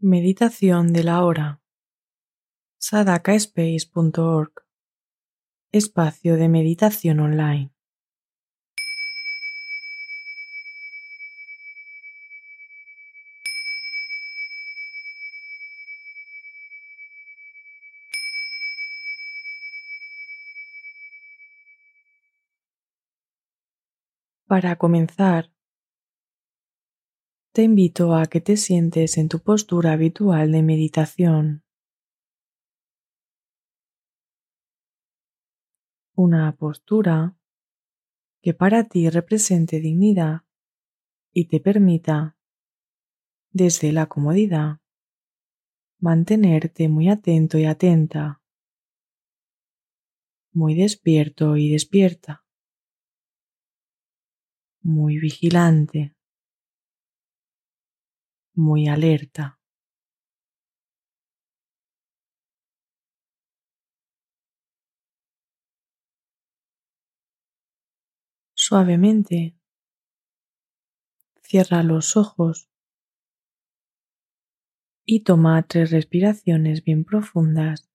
Meditación de la hora. sadakaspace.org. Espacio de meditación online. Para comenzar, te invito a que te sientes en tu postura habitual de meditación. Una postura que para ti represente dignidad y te permita, desde la comodidad, mantenerte muy atento y atenta, muy despierto y despierta, muy vigilante muy alerta. Suavemente cierra los ojos y toma tres respiraciones bien profundas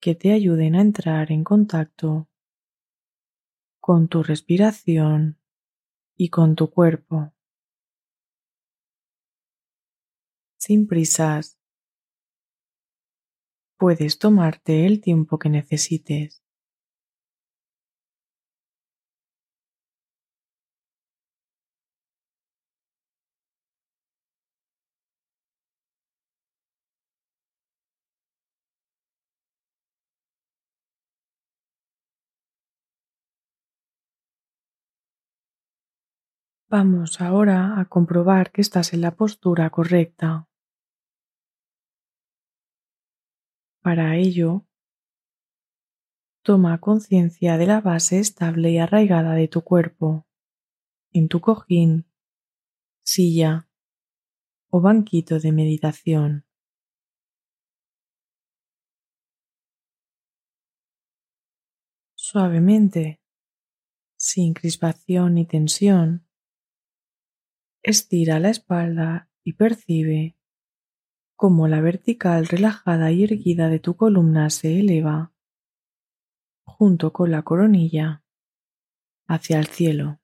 que te ayuden a entrar en contacto con tu respiración y con tu cuerpo. Sin prisas. Puedes tomarte el tiempo que necesites. Vamos ahora a comprobar que estás en la postura correcta. Para ello, toma conciencia de la base estable y arraigada de tu cuerpo, en tu cojín, silla o banquito de meditación. Suavemente, sin crispación ni tensión, estira la espalda y percibe como la vertical relajada y erguida de tu columna se eleva, junto con la coronilla, hacia el cielo.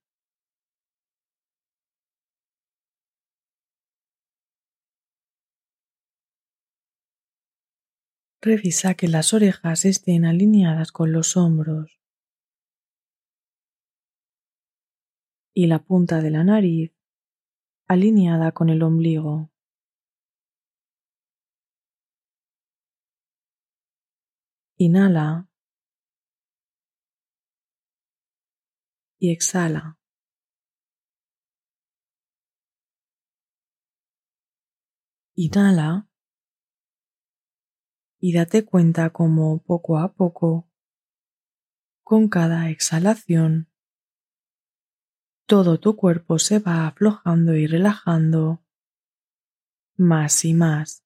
Revisa que las orejas estén alineadas con los hombros y la punta de la nariz alineada con el ombligo. Inhala y exhala. Inhala y date cuenta como poco a poco, con cada exhalación, todo tu cuerpo se va aflojando y relajando más y más.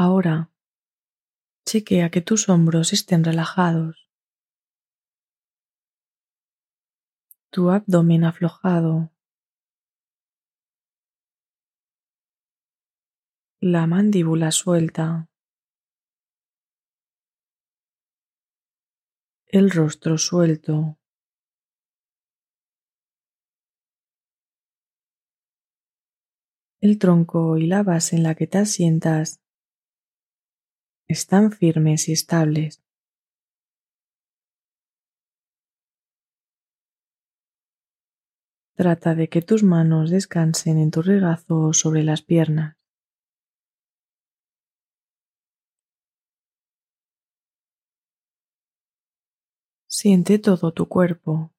Ahora, chequea que tus hombros estén relajados, tu abdomen aflojado, la mandíbula suelta, el rostro suelto. El tronco y la base en la que te asientas están firmes y estables. Trata de que tus manos descansen en tu regazo o sobre las piernas. Siente todo tu cuerpo,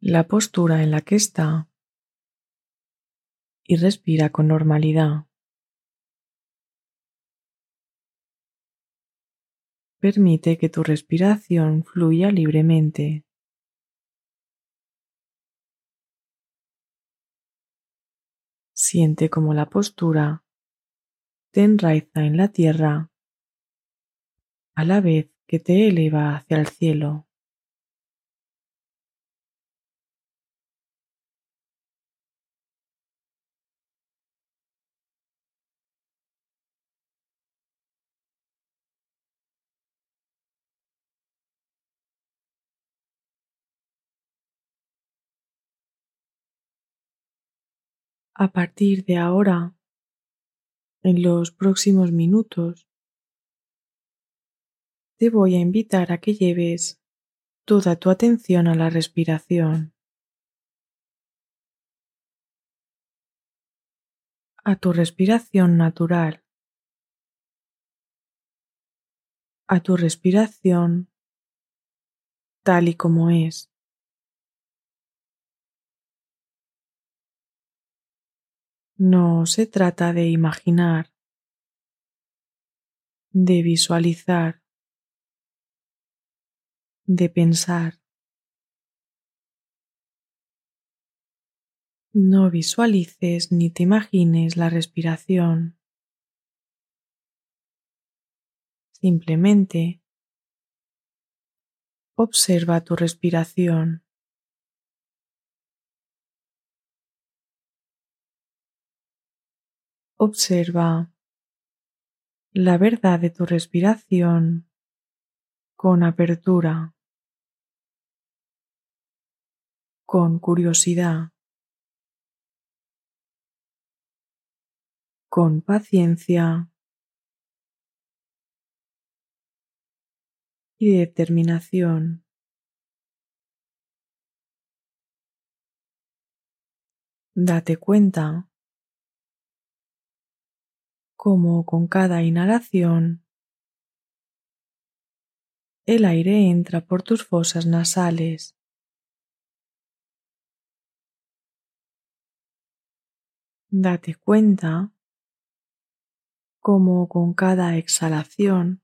la postura en la que está y respira con normalidad. Permite que tu respiración fluya libremente. Siente como la postura te enraiza en la tierra a la vez que te eleva hacia el cielo. A partir de ahora, en los próximos minutos, te voy a invitar a que lleves toda tu atención a la respiración, a tu respiración natural, a tu respiración tal y como es. No se trata de imaginar, de visualizar, de pensar. No visualices ni te imagines la respiración. Simplemente observa tu respiración. Observa la verdad de tu respiración con apertura, con curiosidad, con paciencia y determinación. Date cuenta como con cada inhalación el aire entra por tus fosas nasales. Date cuenta como con cada exhalación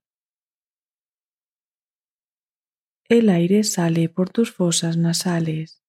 el aire sale por tus fosas nasales.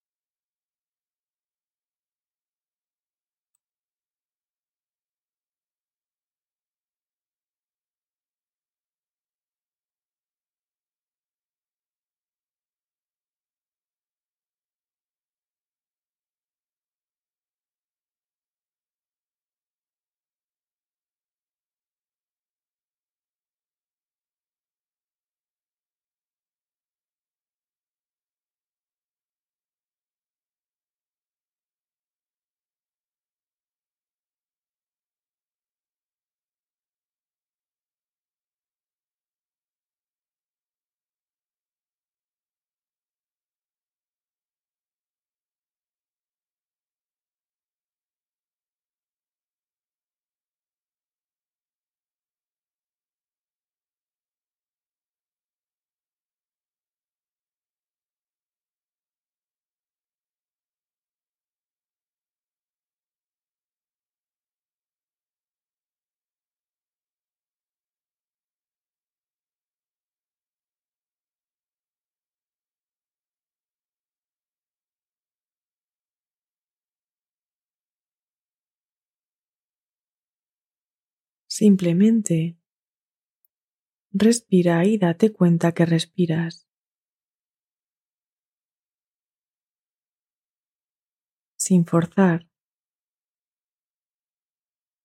Simplemente respira y date cuenta que respiras. Sin forzar.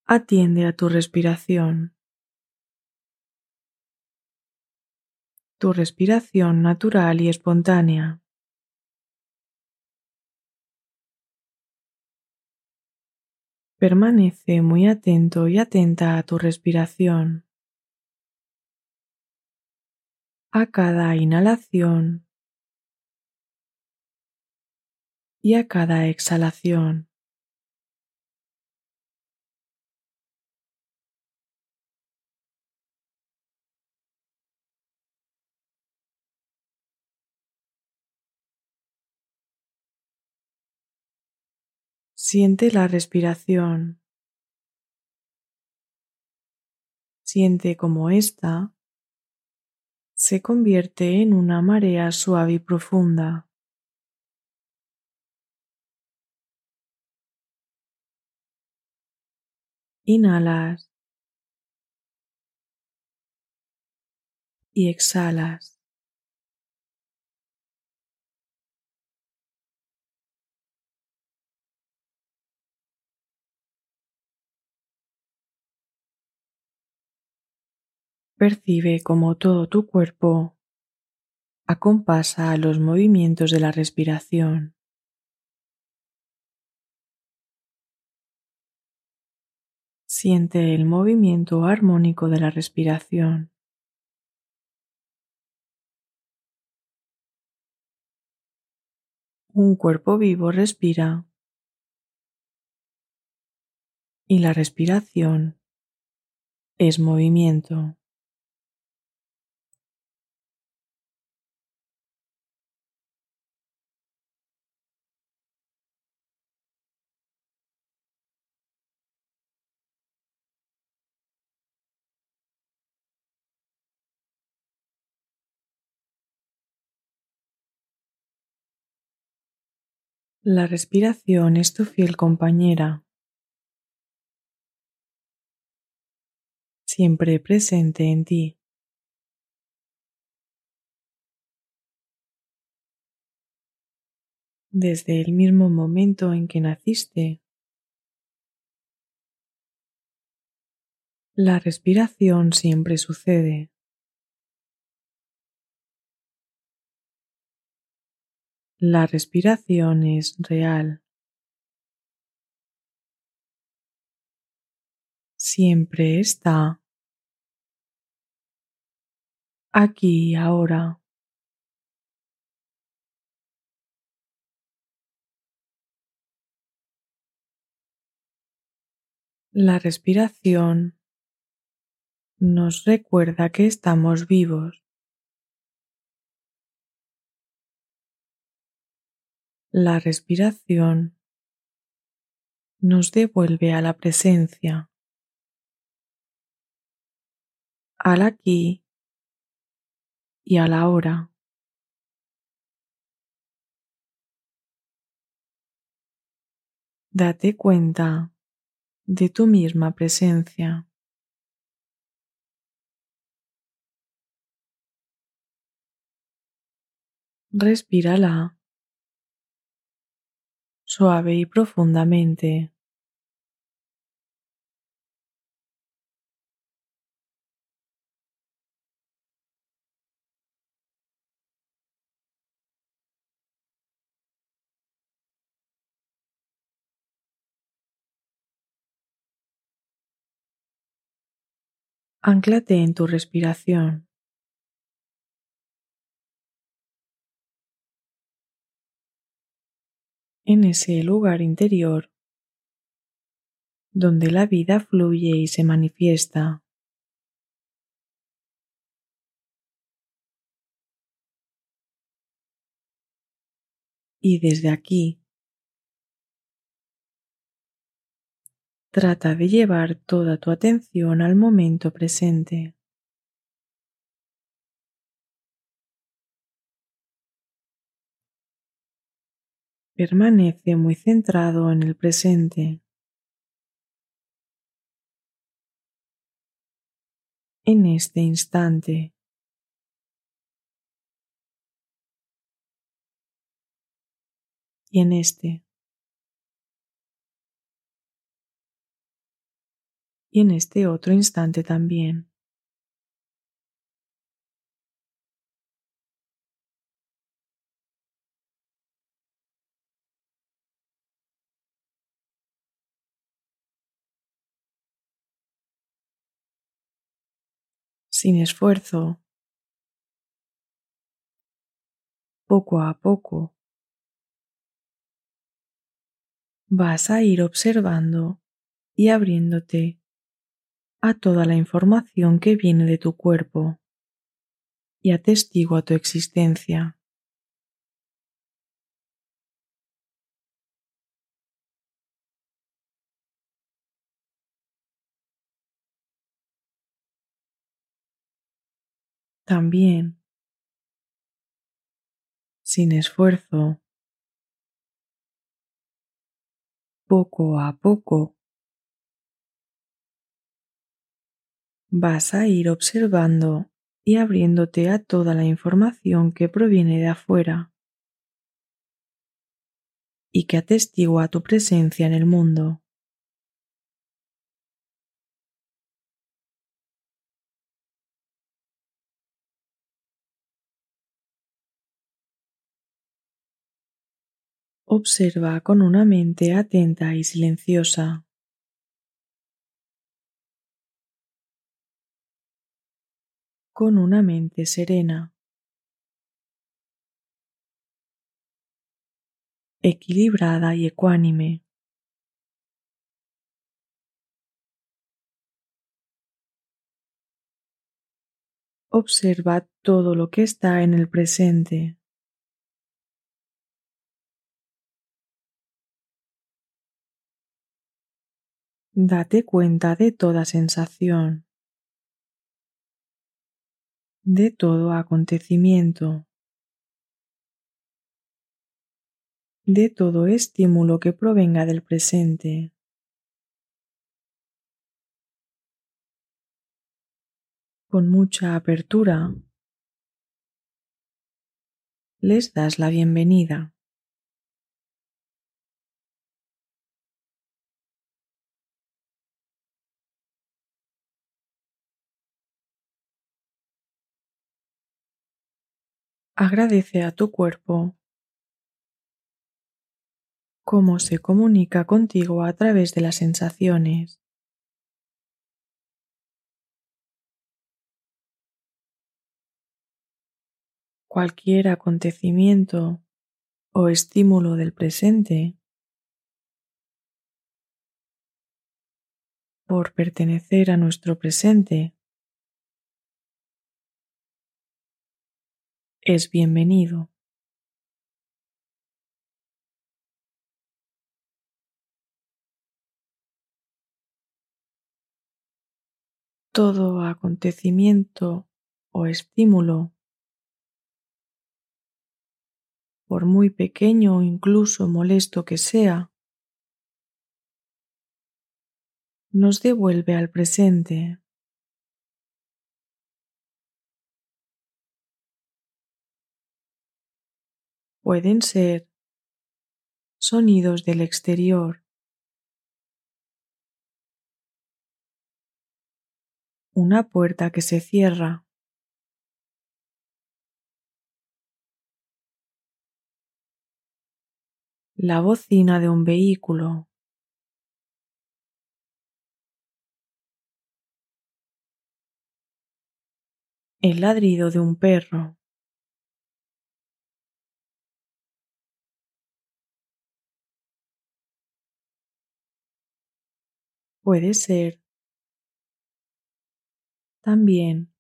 Atiende a tu respiración. Tu respiración natural y espontánea. Permanece muy atento y atenta a tu respiración. A cada inhalación y a cada exhalación. Siente la respiración. Siente como ésta se convierte en una marea suave y profunda. Inhalas y exhalas. Percibe como todo tu cuerpo acompasa los movimientos de la respiración. Siente el movimiento armónico de la respiración. Un cuerpo vivo respira y la respiración es movimiento. La respiración es tu fiel compañera, siempre presente en ti. Desde el mismo momento en que naciste, la respiración siempre sucede. La respiración es real. Siempre está aquí y ahora. La respiración nos recuerda que estamos vivos. La respiración nos devuelve a la presencia, al aquí y a la hora. Date cuenta de tu misma presencia. Respírala suave y profundamente. Anclate en tu respiración. En ese lugar interior donde la vida fluye y se manifiesta. Y desde aquí, trata de llevar toda tu atención al momento presente. Permanece muy centrado en el presente. En este instante. Y en este. Y en este otro instante también. Sin esfuerzo, poco a poco. Vas a ir observando y abriéndote a toda la información que viene de tu cuerpo y atestigua tu existencia. También, sin esfuerzo, poco a poco, vas a ir observando y abriéndote a toda la información que proviene de afuera y que atestigua tu presencia en el mundo. Observa con una mente atenta y silenciosa. Con una mente serena. Equilibrada y ecuánime. Observa todo lo que está en el presente. Date cuenta de toda sensación, de todo acontecimiento, de todo estímulo que provenga del presente. Con mucha apertura, les das la bienvenida. Agradece a tu cuerpo cómo se comunica contigo a través de las sensaciones. Cualquier acontecimiento o estímulo del presente por pertenecer a nuestro presente es bienvenido. Todo acontecimiento o estímulo, por muy pequeño o incluso molesto que sea, nos devuelve al presente. Pueden ser sonidos del exterior, una puerta que se cierra, la bocina de un vehículo, el ladrido de un perro. Puede ser también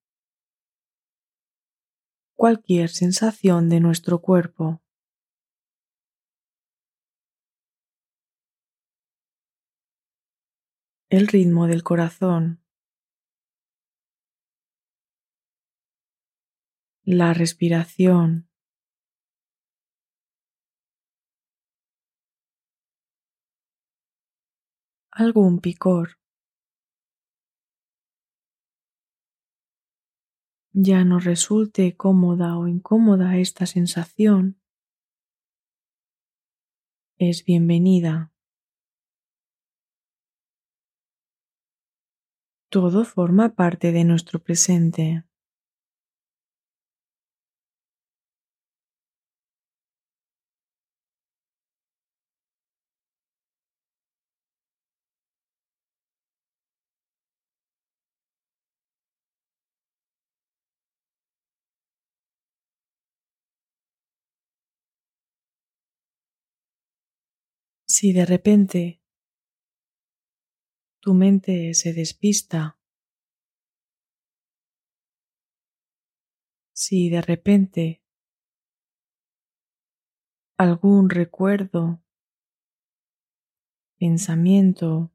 cualquier sensación de nuestro cuerpo. El ritmo del corazón. La respiración. Algún picor. Ya no resulte cómoda o incómoda esta sensación, es bienvenida. Todo forma parte de nuestro presente. Si de repente tu mente se despista, si de repente algún recuerdo, pensamiento,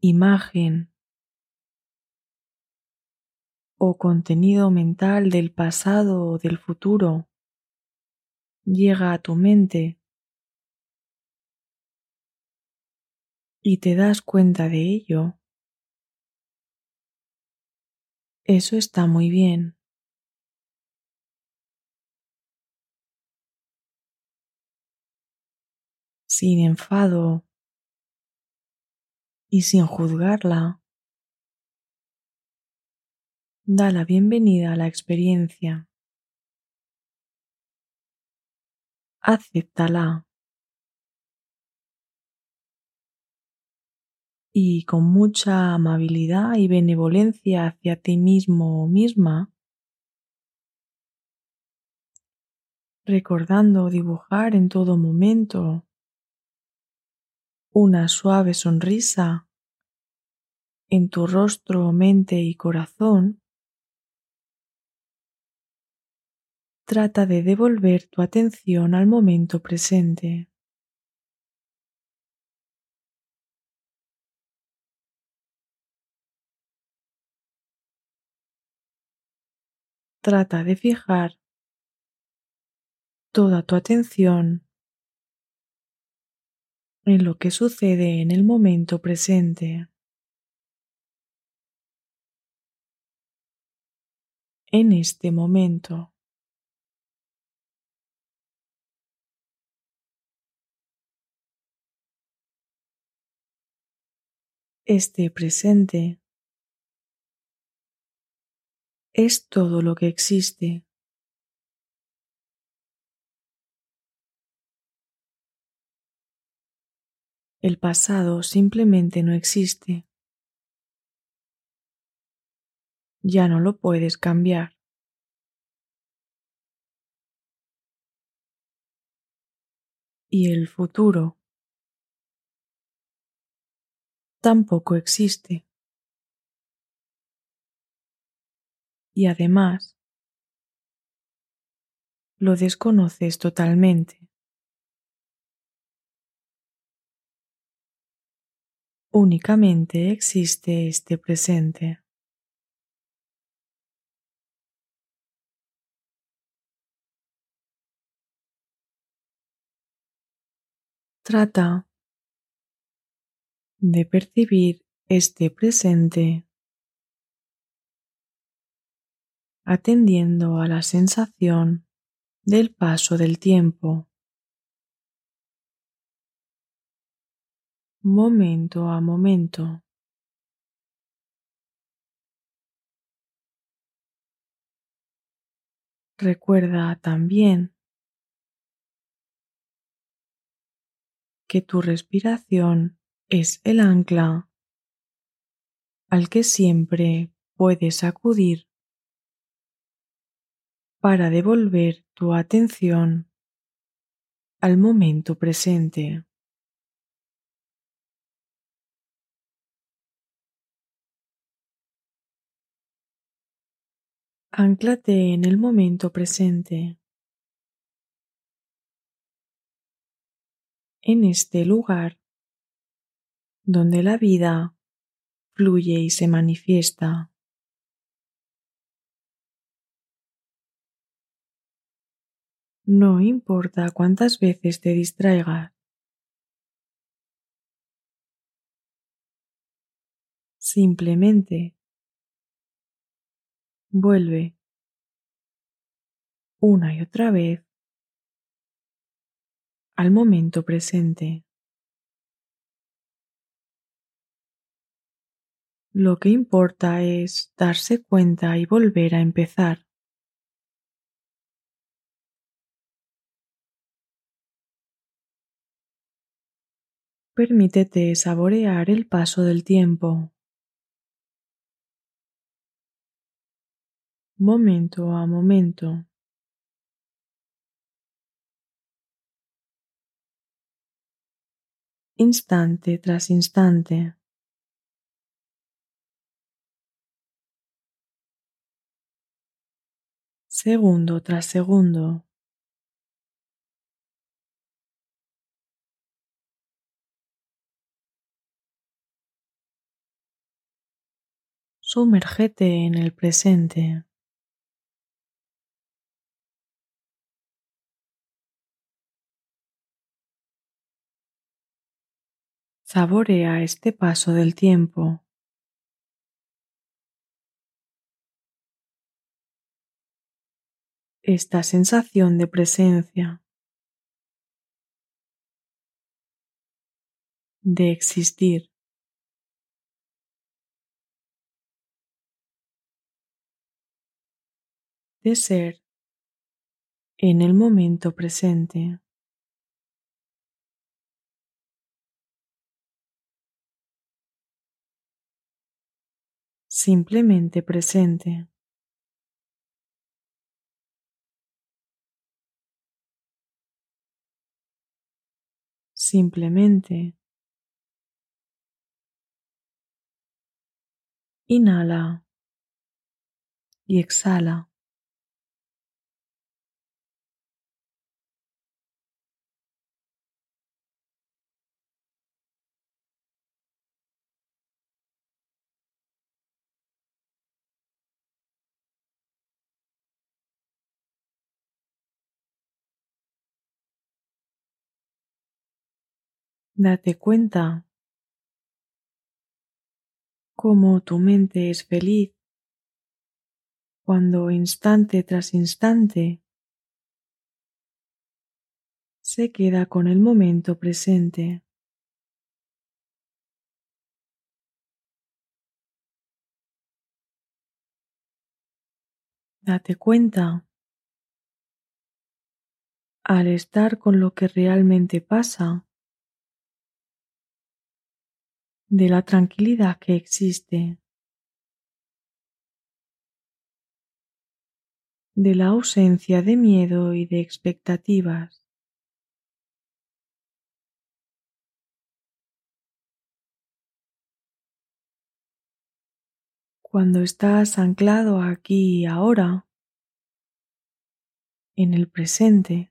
imagen o contenido mental del pasado o del futuro llega a tu mente y te das cuenta de ello, Eso está muy bien. Sin enfado y sin juzgarla, da la bienvenida a la experiencia. Acéptala. Y con mucha amabilidad y benevolencia hacia ti mismo o misma, recordando dibujar en todo momento una suave sonrisa en tu rostro, mente y corazón, trata de devolver tu atención al momento presente. Trata de fijar toda tu atención en lo que sucede en el momento presente. En este momento. Este presente es todo lo que existe. El pasado simplemente no existe. Ya no lo puedes cambiar. Y el futuro tampoco existe. Y además, lo desconoces totalmente. Únicamente existe este presente. Trata de percibir este presente atendiendo a la sensación del paso del tiempo. momento a momento. Recuerda también que tu respiración es el ancla al que siempre puedes acudir para devolver tu atención al momento presente. Anclate en el momento presente. En este lugar donde la vida fluye y se manifiesta. No importa cuántas veces te distraigas. Simplemente vuelve una y otra vez al momento presente. Lo que importa es darse cuenta y volver a empezar. Permítete saborear el paso del tiempo. momento a momento. Instante tras instante. Segundo tras segundo. Sumérgete en el presente. Saborea este paso del tiempo. Esta sensación de presencia, de existir. de ser en el momento presente. Simplemente presente. Simplemente inhala y exhala. Date cuenta cómo tu mente es feliz cuando instante tras instante se queda con el momento presente. Date cuenta al estar con lo que realmente pasa de la tranquilidad que existe, de la ausencia de miedo y de expectativas. Cuando estás anclado aquí y ahora, en el presente,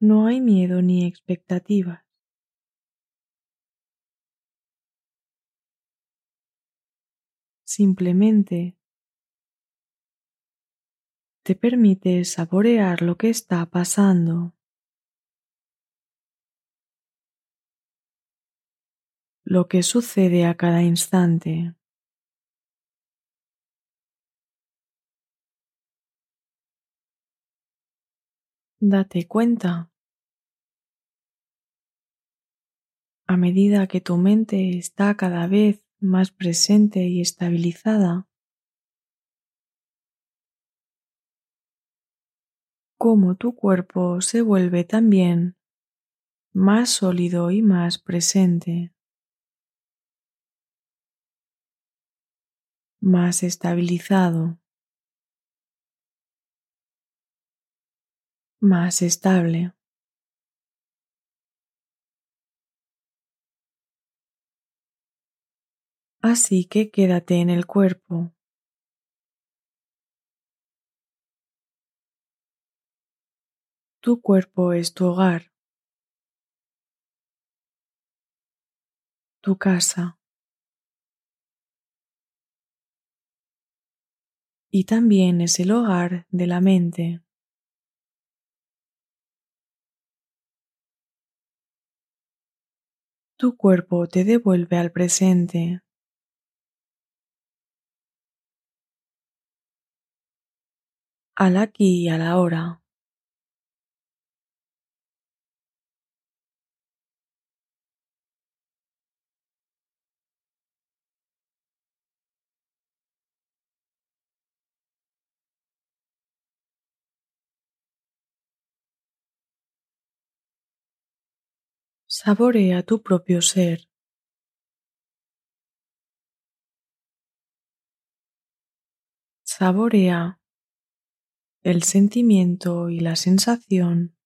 no hay miedo ni expectativas. Simplemente te permite saborear lo que está pasando. Lo que sucede a cada instante. Date cuenta. A medida que tu mente está cada vez más presente y estabilizada, como tu cuerpo se vuelve también más sólido y más presente, más estabilizado, más estable. Así que quédate en el cuerpo. Tu cuerpo es tu hogar, tu casa. Y también es el hogar de la mente. Tu cuerpo te devuelve al presente. Al aquí y a la hora. Saborea tu propio ser. Saborea el sentimiento y la sensación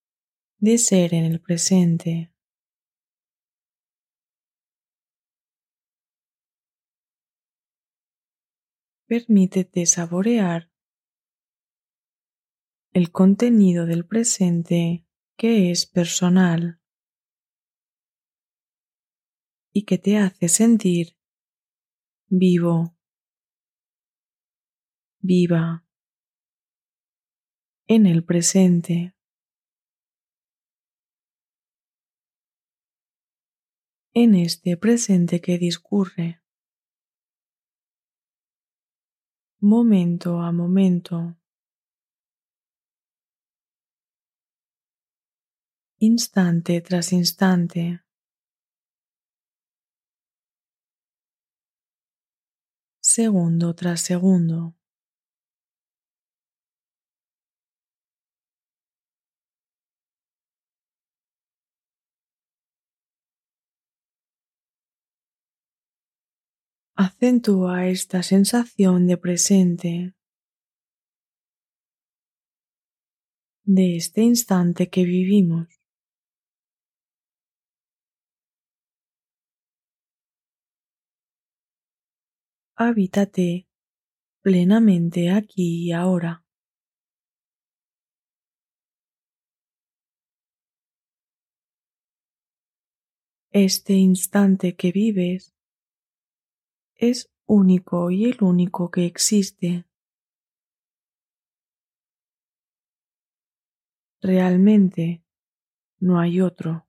de ser en el presente. Permítete saborear el contenido del presente que es personal y que te hace sentir vivo, viva en el presente. En este presente que discurre. momento a momento, instante tras instante. segundo tras segundo. Acentúa esta sensación de presente, de este instante que vivimos. Habítate plenamente aquí y ahora. Este instante que vives es único y el único que existe. Realmente no hay otro.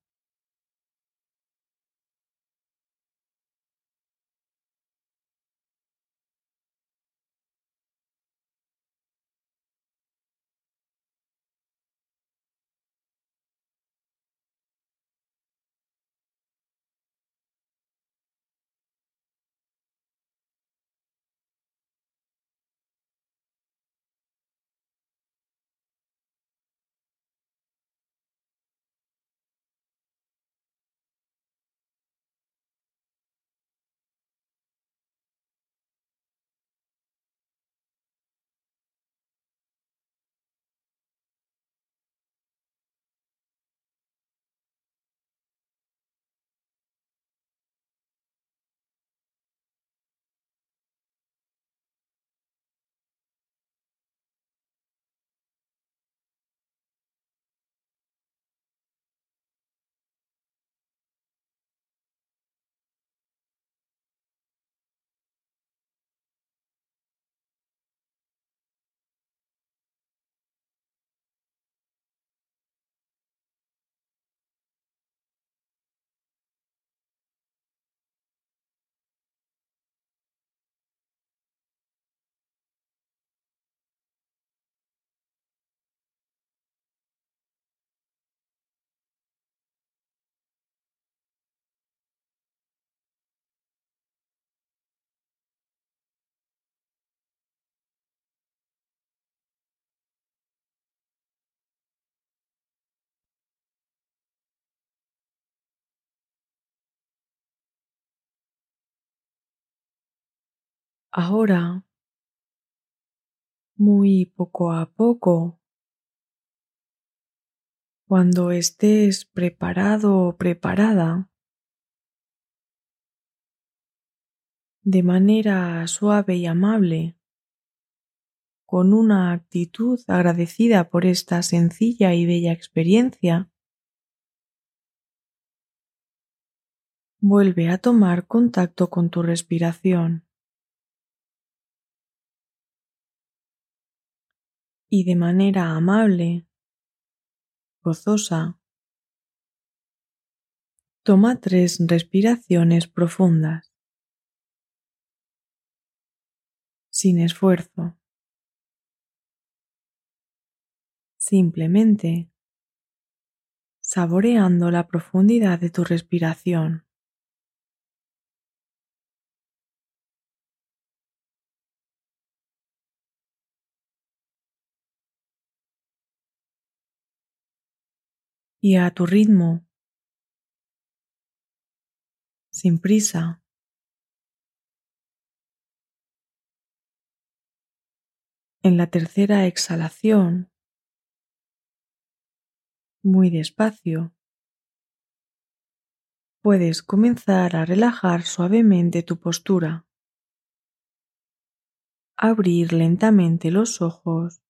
Ahora, muy poco a poco, cuando estés preparado o preparada, de manera suave y amable, con una actitud agradecida por esta sencilla y bella experiencia, vuelve a tomar contacto con tu respiración. Y de manera amable, gozosa, toma tres respiraciones profundas, sin esfuerzo, simplemente saboreando la profundidad de tu respiración. Y a tu ritmo, sin prisa. En la tercera exhalación, muy despacio, puedes comenzar a relajar suavemente tu postura, abrir lentamente los ojos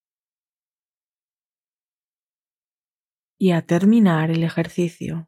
y a terminar el ejercicio.